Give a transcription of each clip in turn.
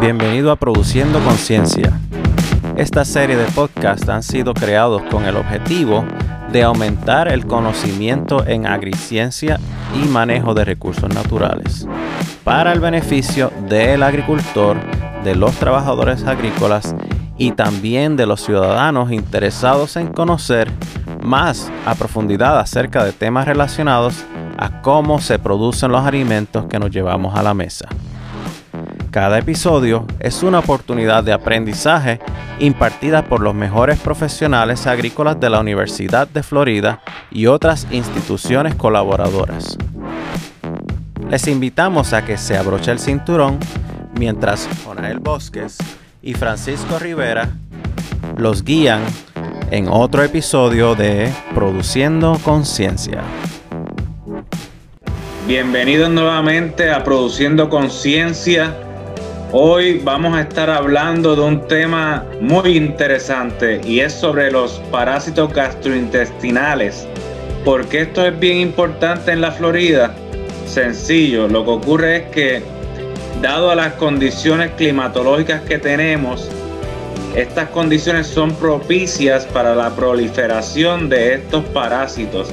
Bienvenido a Produciendo Conciencia. Esta serie de podcasts han sido creados con el objetivo de aumentar el conocimiento en agriciencia y manejo de recursos naturales para el beneficio del agricultor, de los trabajadores agrícolas y también de los ciudadanos interesados en conocer más a profundidad acerca de temas relacionados a cómo se producen los alimentos que nos llevamos a la mesa. Cada episodio es una oportunidad de aprendizaje impartida por los mejores profesionales agrícolas de la Universidad de Florida y otras instituciones colaboradoras. Les invitamos a que se abroche el cinturón mientras Jonael Bosques y Francisco Rivera los guían en otro episodio de Produciendo Conciencia. Bienvenidos nuevamente a Produciendo Conciencia. Hoy vamos a estar hablando de un tema muy interesante y es sobre los parásitos gastrointestinales. ¿Por qué esto es bien importante en la Florida? Sencillo, lo que ocurre es que dado a las condiciones climatológicas que tenemos, estas condiciones son propicias para la proliferación de estos parásitos.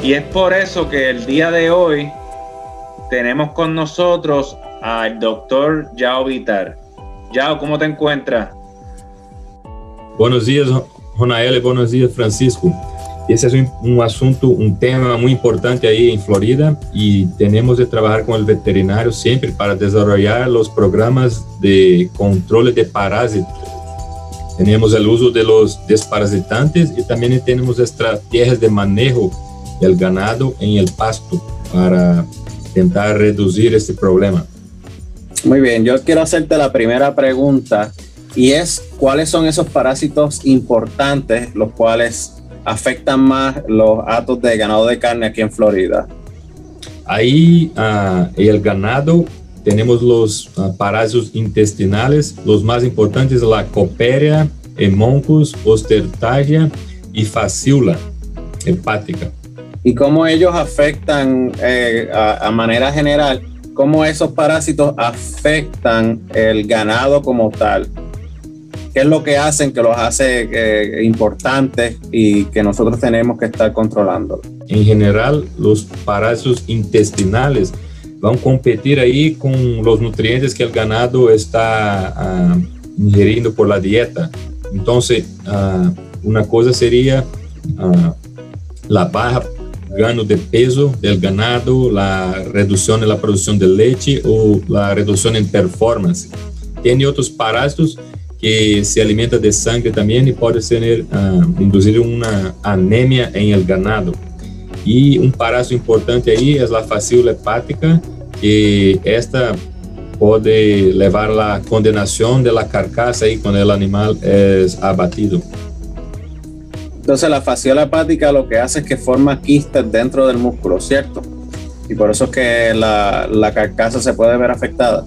Y es por eso que el día de hoy tenemos con nosotros al doctor Yao Vitar. Yao, ¿cómo te encuentras? Buenos días, Jonael, buenos días, Francisco. Ese es un, un, asunto, un tema muy importante ahí en Florida y tenemos de trabajar con el veterinario siempre para desarrollar los programas de control de parásitos. Tenemos el uso de los desparasitantes y también tenemos estrategias de manejo del ganado en el pasto para intentar reducir este problema. Muy bien, yo quiero hacerte la primera pregunta y es cuáles son esos parásitos importantes los cuales afectan más los atos de ganado de carne aquí en Florida. Ahí uh, el ganado tenemos los uh, parásitos intestinales, los más importantes la coperia, hemoncus, ostertagia y fasciula hepática y cómo ellos afectan eh, a, a, manera general, cómo esos parásitos afectan el ganado como tal. ¿Qué es lo que hacen que los hace eh, importantes y que nosotros tenemos que estar controlando? En general, los parásitos intestinales van a competir ahí con los nutrientes que el ganado está uh, ingeriendo por la dieta. Entonces, uh, una cosa sería uh, la baja gano de peso del ganado, la reducción en la producción de leche o la reducción en performance. Tiene otros parásitos que se alimentan de sangre también y puede tener, uh, inducir una anemia en el ganado. Y un parásito importante ahí es la fascícula hepática, que esta puede llevar la condenación de la carcasa ahí cuando el animal es abatido. Entonces la fasciola hepática lo que hace es que forma quistes dentro del músculo, ¿cierto? Y por eso es que la, la carcasa se puede ver afectada.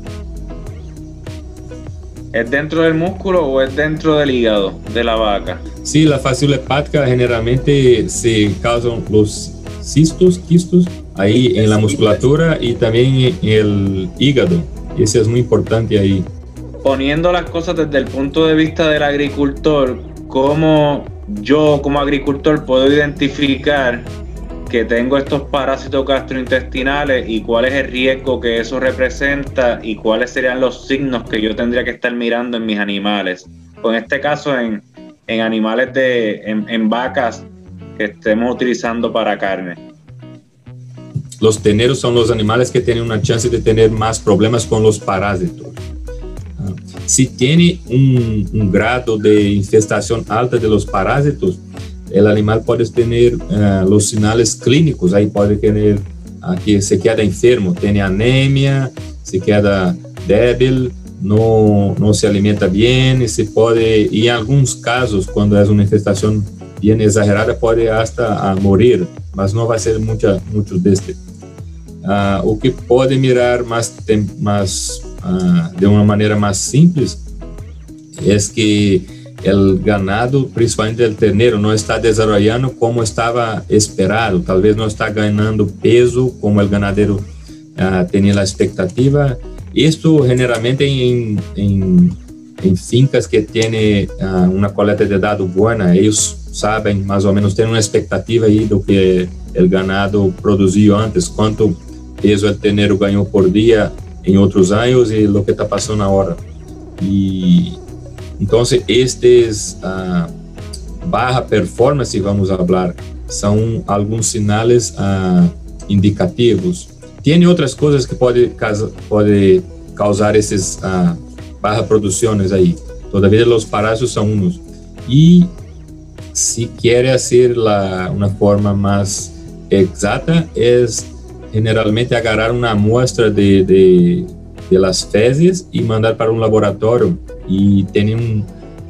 ¿Es dentro del músculo o es dentro del hígado de la vaca? Sí, la fasciola hepática generalmente se causan los cistos, quistos, ahí en la musculatura y también en el hígado. Eso es muy importante ahí. Poniendo las cosas desde el punto de vista del agricultor, ¿cómo yo como agricultor puedo identificar que tengo estos parásitos gastrointestinales y cuál es el riesgo que eso representa y cuáles serían los signos que yo tendría que estar mirando en mis animales. O en este caso en, en animales de, en, en vacas que estemos utilizando para carne. Los teneros son los animales que tienen una chance de tener más problemas con los parásitos. Si tiene un, un, grado de infestación alta de los parásitos, el animal puede tener uh, los señales clínicos, ahí puede tener uh, que se queda enfermo, tiene anemia, se queda débil, no, no se alimenta bien y se puede, y en algunos casos, cuando es una infestación bien exagerada, puede hasta uh, morir, mas no va a ser mucha, muchos de este. o que pode mirar más, más uh, de uma maneira mais simples é que o ganado, principalmente o terneiro, não está desenvolvendo como estava esperado. Talvez não está ganhando peso como o ganadeiro uh, tinha a expectativa esto generalmente en, en, en fincas que tienen uh, una coleta de dados buena, ellos saben más o menos, tienen una expectativa ahí de que el ganado produziu antes, quanto peso el tenero ganhou por dia em outros anos e o que está passando na hora. E então, estes uh, barra performance, vamos falar, são alguns sinais uh, indicativos. Tem outras coisas que pode, pode causar esses uh, barra produções aí. Todavia, os parásitos são uns. E se quer la, uma forma mais exata, é generalmente agarrar uma muestra de, de, de las fezes e mandar para um laboratório e tem um,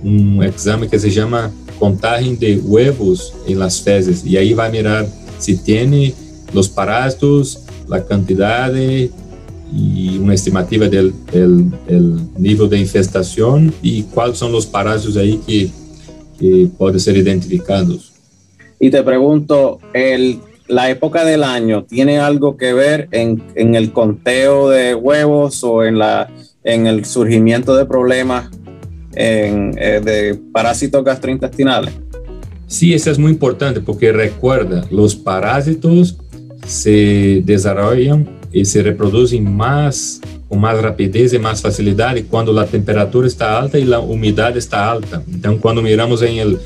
um exame que se chama contagem de huevos em las fezes e aí vai mirar se tem os parásitos, a quantidade e uma estimativa do nível de infestação e quais são os parásitos aí que, que podem ser identificados. E te pergunto, el la época del año tiene algo que ver en, en el conteo de huevos o en, la, en el surgimiento de problemas en, eh, de parásitos gastrointestinales? Sí, eso es muy importante porque recuerda, los parásitos se desarrollan y se reproducen más con más rapidez y más facilidad cuando la temperatura está alta y la humedad está alta. Entonces, cuando miramos en el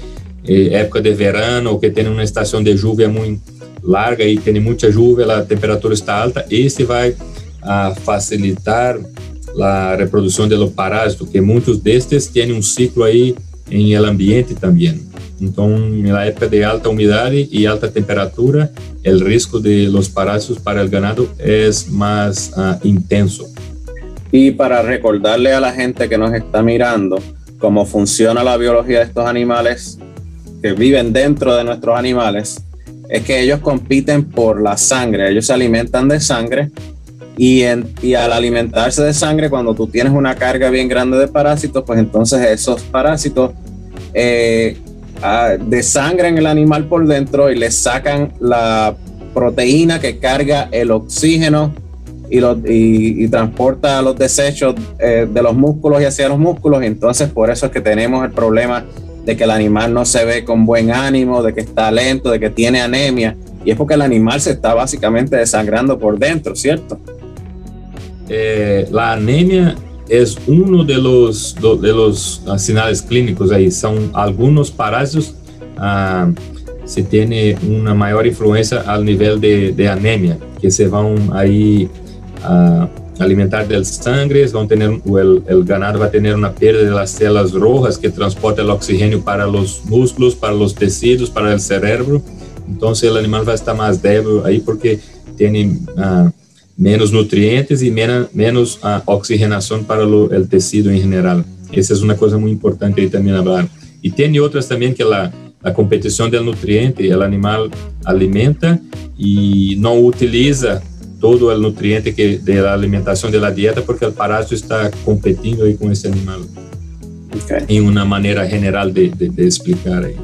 eh, época de verano que tiene una estación de lluvia muy larga e tem muita chuva, a temperatura está alta, esse vai a facilitar a reprodução do parásito, que muitos destes têm um ciclo aí em el ambiente também. Então, na época de alta umidade e alta temperatura, o risco de los parásitos para o ganado é mais uh, intenso. E para recordarle a la gente que nos está mirando cómo funciona la biología de estos animales que viven dentro de nuestros animales, es que ellos compiten por la sangre, ellos se alimentan de sangre y, al alimentarse de sangre, cuando tú tienes una carga bien grande de parásitos, pues entonces esos parásitos eh, ah, desangran el animal por dentro y le sacan la proteína que carga el oxígeno y, y, transporta los desechos eh, de los músculos y hacia los músculos. Entonces por eso es que tenemos el problema de que el animal no se ve con buen ánimo, de que está lento, de que tiene anemia. Y es porque el animal se está básicamente desangrando por dentro, ¿cierto? Eh, la anemia es uno de los, de los uh, señales clínicos ahí. Son algunos parásitos, uh, se tiene una mayor influencia al nivel de, de anemia, que se van ahí uh, alimentar del sangre, vão ter, el, el ganado vai ter uma perda de las células rojas que transporta o oxigênio para os músculos, para os tecidos, para o cerebro. Então, o animal vai estar mais débil aí porque tem uh, menos nutrientes e menos, menos uh, oxigenação para o tecido em geral. Essa é uma coisa muito importante aí também falar. E tem outras também que a, a competição do nutriente, o animal alimenta e não utiliza todo el nutriente que de la alimentación de la dieta porque el parásito está competindo ahí con ese animal. Okay. En una manera general de, de, de explicar ahí.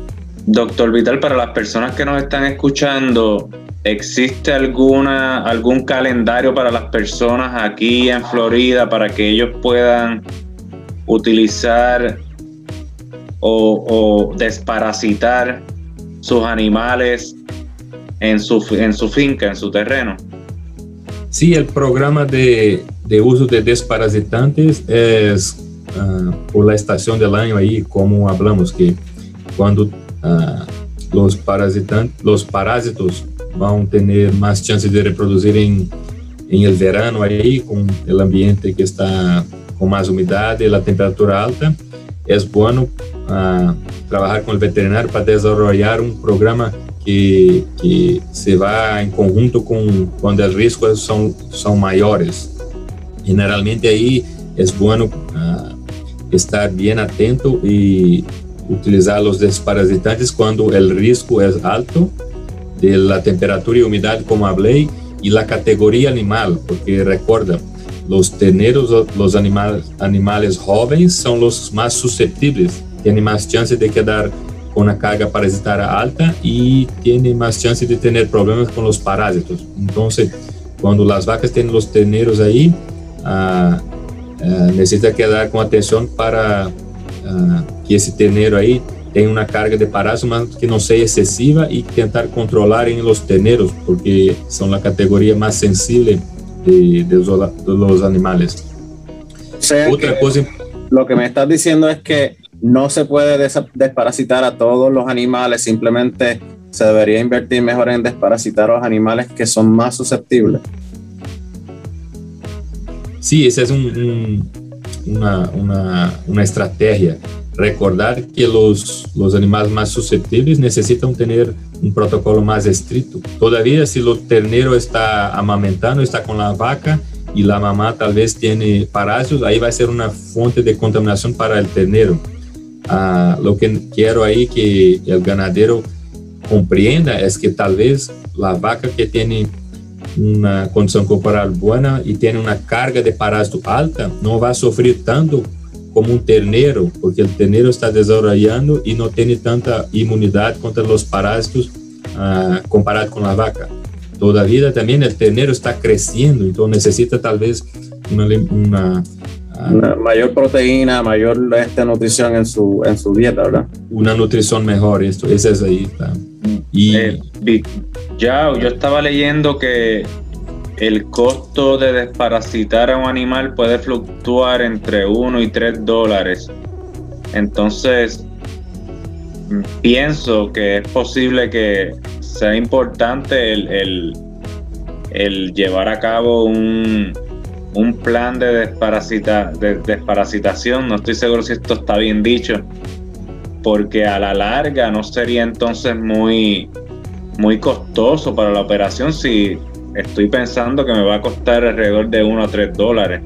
Doctor Vital, para las personas que nos están escuchando, ¿existe alguna, algún calendario para las personas aquí en Florida para que ellos puedan utilizar o, o desparasitar sus animales en su, en su finca, en su terreno? Sí, el programa de, de uso de desparasitantes es uh, por la estación del año ahí, como hablamos, que cuando uh, los, parasitantes, los parásitos van a tener más chances de reproducir en, en el verano ahí, con el ambiente que está con más humedad y la temperatura alta, es bueno uh, trabajar con el veterinario para desarrollar un programa que, que se vai em conjunto com quando os riscos são, são maiores. Generalmente aí é bom uh, estar bem atento e utilizar os desparasitantes quando o risco é alto da temperatura e umidade, como falei, e a categoria animal, porque recorda, os terneros, os animais, animais jovens são os mais suscetíveis, têm mais chance de quedar com uma carga parasitária alta e tem mais chance de ter problemas com os parásitos. Então, quando as vacas têm os terneiros aí, uh, uh, necessita quedar com atenção para que esse terneiro aí tenha uma carga de parásitos, mas que não seja excessiva e tentar controlar em los terneros, porque são a categoria mais sensível de, de, los, de los animales. O sea Otra cosa. Lo que me estás diciendo es que no se puede desparasitar a todos los animales, simplemente se debería invertir mejor en desparasitar a los animales que son más susceptibles. Sí, esa es un, un, una, una, una, estrategia. Recordar que los, los animales más susceptibles necesitan tener un protocolo más estricto. Todavía si el ternero está amamentando, está con la vaca y la mamá tal vez tiene parásitos, ahí va a ser una fuente de contaminación para el ternero. Ah, lo que quiero ahí que el ganadero comprenda es que tal vez la vaca que tiene una condición corporal buena y tiene una carga de parásito alta no va a sufrir tanto como un ternero, porque el ternero está desarrollando y no tiene tanta inmunidad contra los parásitos uh, comparado con la vaca. Todavía también el ternero está creciendo, entonces necesita tal vez una, una una mayor proteína, mayor esta nutrición en su, en su dieta, ¿verdad? Una nutrición mejor, esto, esa es ahí. Y eh, ya, yo estaba leyendo que el costo de desparasitar a un animal puede fluctuar entre 1 y 3 dólares. Entonces, pienso que es posible que sea importante el, el llevar a cabo un, un plan de, desparasita, de desparasitación, no estoy seguro si esto está bien dicho, porque a la larga no sería entonces muy, muy costoso para la operación si estoy pensando que me va a costar alrededor de 1 a 3 dólares.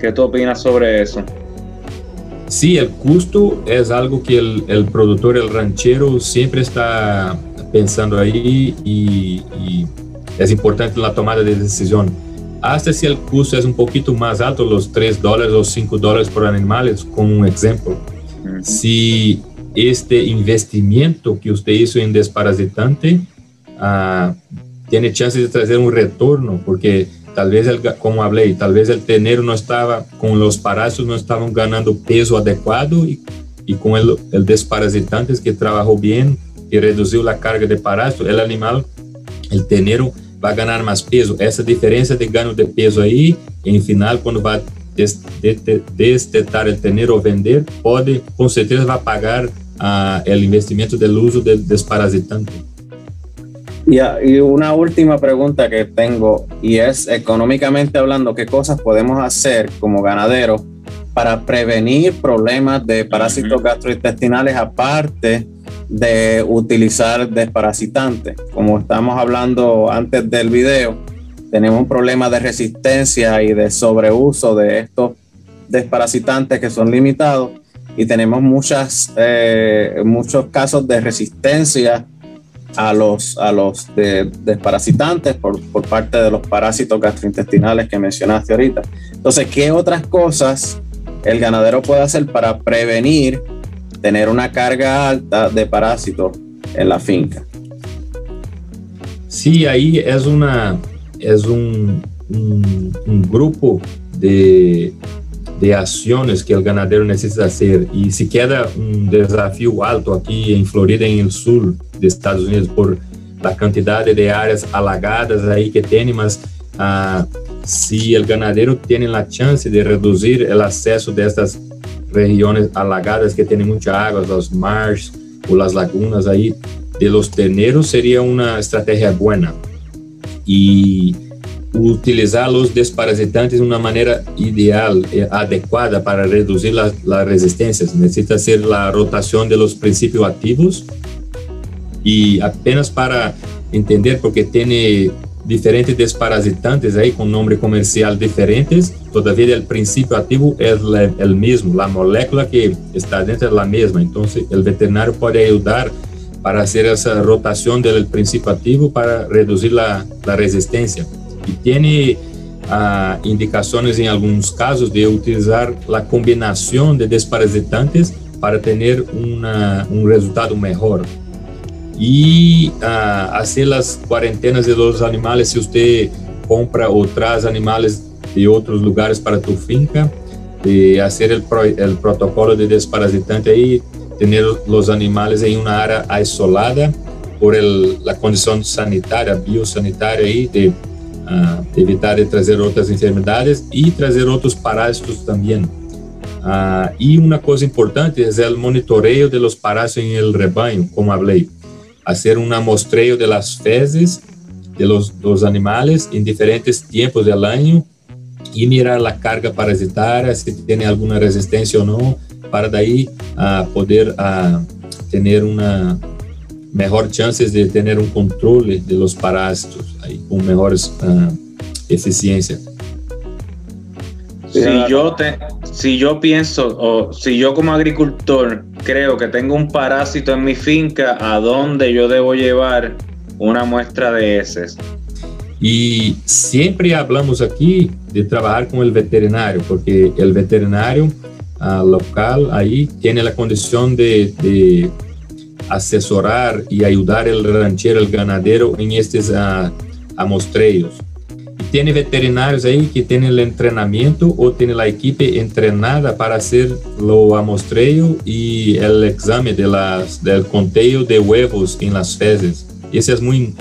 ¿Qué tú opinas sobre eso? Sí, el costo es algo que el, el productor, el ranchero siempre está pensando ahí y, y es importante la tomada de decisión hasta si el costo es un poquito más alto, los 3 dólares o 5 dólares por animales, como un ejemplo. Si este investimiento que usted hizo en desparasitante uh, tiene chance de traer un retorno, porque tal vez, el, como hablé, tal vez el tenero no estaba, con los parásitos no estaban ganando peso adecuado y, y con el, el desparasitante que trabajó bien y redució la carga de parásitos, el animal, el tenero, vai ganhar mais peso. Essa diferença de ganho de peso aí, em final, quando vai destetar o tener ou vender, pode, com certeza, vai pagar uh, o investimento do uso de desparasitante. Y, y, una última pregunta que tengo, y es económicamente hablando, ¿qué cosas podemos hacer como ganaderos para prevenir problemas de parásitos gastrointestinales aparte de utilizar desparasitantes. Como estamos hablando antes del video, tenemos un problema de resistencia y de sobreuso de estos desparasitantes que son limitados y tenemos muchas, eh, muchos casos de resistencia a los, a los desparasitantes por, por parte de los parásitos gastrointestinales que mencionaste ahorita. Entonces, ¿qué otras cosas el ganadero puede hacer para prevenir tener una carga alta de parásitos en la finca. Sí, ahí es, una, es un, un, grupo de, de, acciones que el ganadero necesita hacer. Y si queda un desafío alto aquí en Florida, en el sur de Estados Unidos, por la cantidad de áreas alagadas ahí que tiene, mas uh, si el ganadero tiene la chance de reducir el acceso de estas regiones alagadas que tienen mucha agua, los mares o las lagunas ahí, de los terneros sería una estrategia buena. Y utilizar los desparasitantes de una manera ideal, eh, adecuada para reducir las la resistencias. Necesita hacer la rotación de los principios activos y apenas para entender, porque tiene diferentes desparasitantes ahí con nombre comercial diferentes, todavía el principio activo es el mismo, la molécula que está dentro es la misma, entonces el veterinario puede ayudar para hacer esa rotación del principio activo para reducir la resistencia. Y tiene uh, indicaciones en casos de utilizar la combinación de desparasitantes para una, un resultado mejor. Y uh, hacer las cuarentenas de los animales si usted compra o traes animales de otros lugares para tu finca, de hacer el, el protocolo de desparasitante ahí, tener los animales en una área aislada por el, la condición sanitaria, biosanitaria ahí, de, de, evitar trazer otras enfermedades y trazer otros parásitos también. Uh, y una cosa importante es el monitoreo de los parásitos en el rebaño, como hablé. Hacer un amostreo de las fezes de los, los animales en diferentes tiempos del año y mirar la carga parasitaria, si tiene alguna resistencia o no, para de ahí uh, poder uh, tener una mejor chances de tener un control de los parásitos ahí, con mejores uh, eficiencia. Si yo, te, si yo pienso o si yo como agricultor creo que tengo un parásito en mi finca, ¿a dónde yo debo llevar una muestra de heces? Y siempre hablamos aquí de trabajar con el veterinario, porque el veterinario uh, local ahí tiene la condición de, de, asesorar y ayudar el ranchero, el ganadero en estos uh, amostreos. Y tiene veterinarios ahí que tienen el entrenamiento o tiene la equipo entrenada para hacer lo amostreo y el examen de las, del conteo de huevos en las fezes. Ese es muy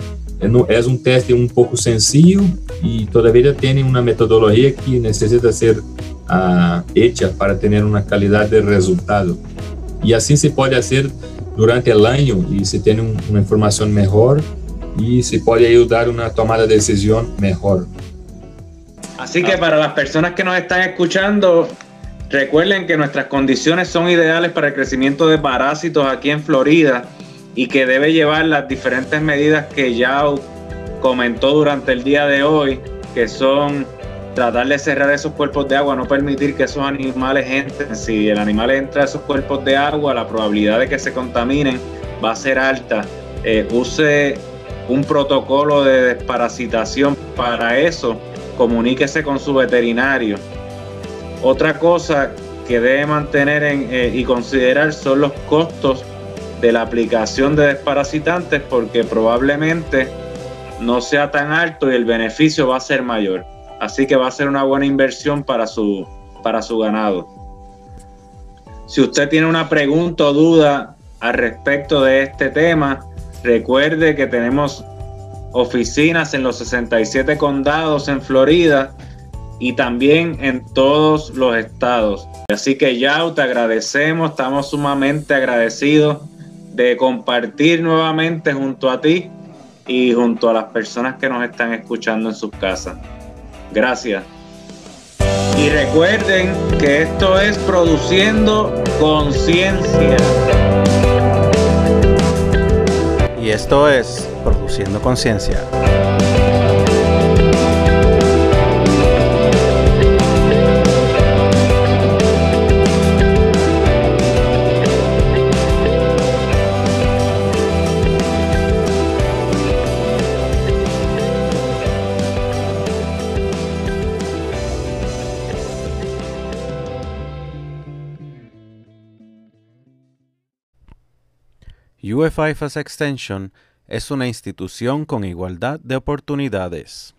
es un teste un poco sencillo y todavía tiene una metodología que necesita ser uh, hecha para tener una calidad de resultado. Y así se puede hacer durante el año y se tiene un, una información mejor y se puede ayudar a una tomada de decisión mejor. Así que para las personas que nos están escuchando, recuerden que nuestras condiciones son ideales para el crecimiento de parásitos aquí en Florida y que debe llevar las diferentes medidas que ya comentó durante el día de hoy, que son tratar de cerrar esos cuerpos de agua, no permitir que esos animales entren. Si el animal entra a esos cuerpos de agua, la probabilidad de que se contaminen va a ser alta. Eh, use un protocolo de desparasitación para eso, comuníquese con su veterinario. Otra cosa que debe mantener en, eh, y considerar son los costos de la aplicación de desparasitantes porque probablemente no sea tan alto y el beneficio va a ser mayor. Así que va a ser una buena inversión para su, para su ganado. Si usted tiene una pregunta o duda al respecto de este tema, recuerde que tenemos oficinas en los 67 condados en Florida y también en todos los estados. Así que ya te agradecemos, estamos sumamente agradecidos de compartir nuevamente junto a ti y junto a las personas que nos están escuchando en sus casas. Gracias. Y recuerden que esto es produciendo conciencia. Y esto es produciendo conciencia. UFIFAS Extension es una institución con igualdad de oportunidades.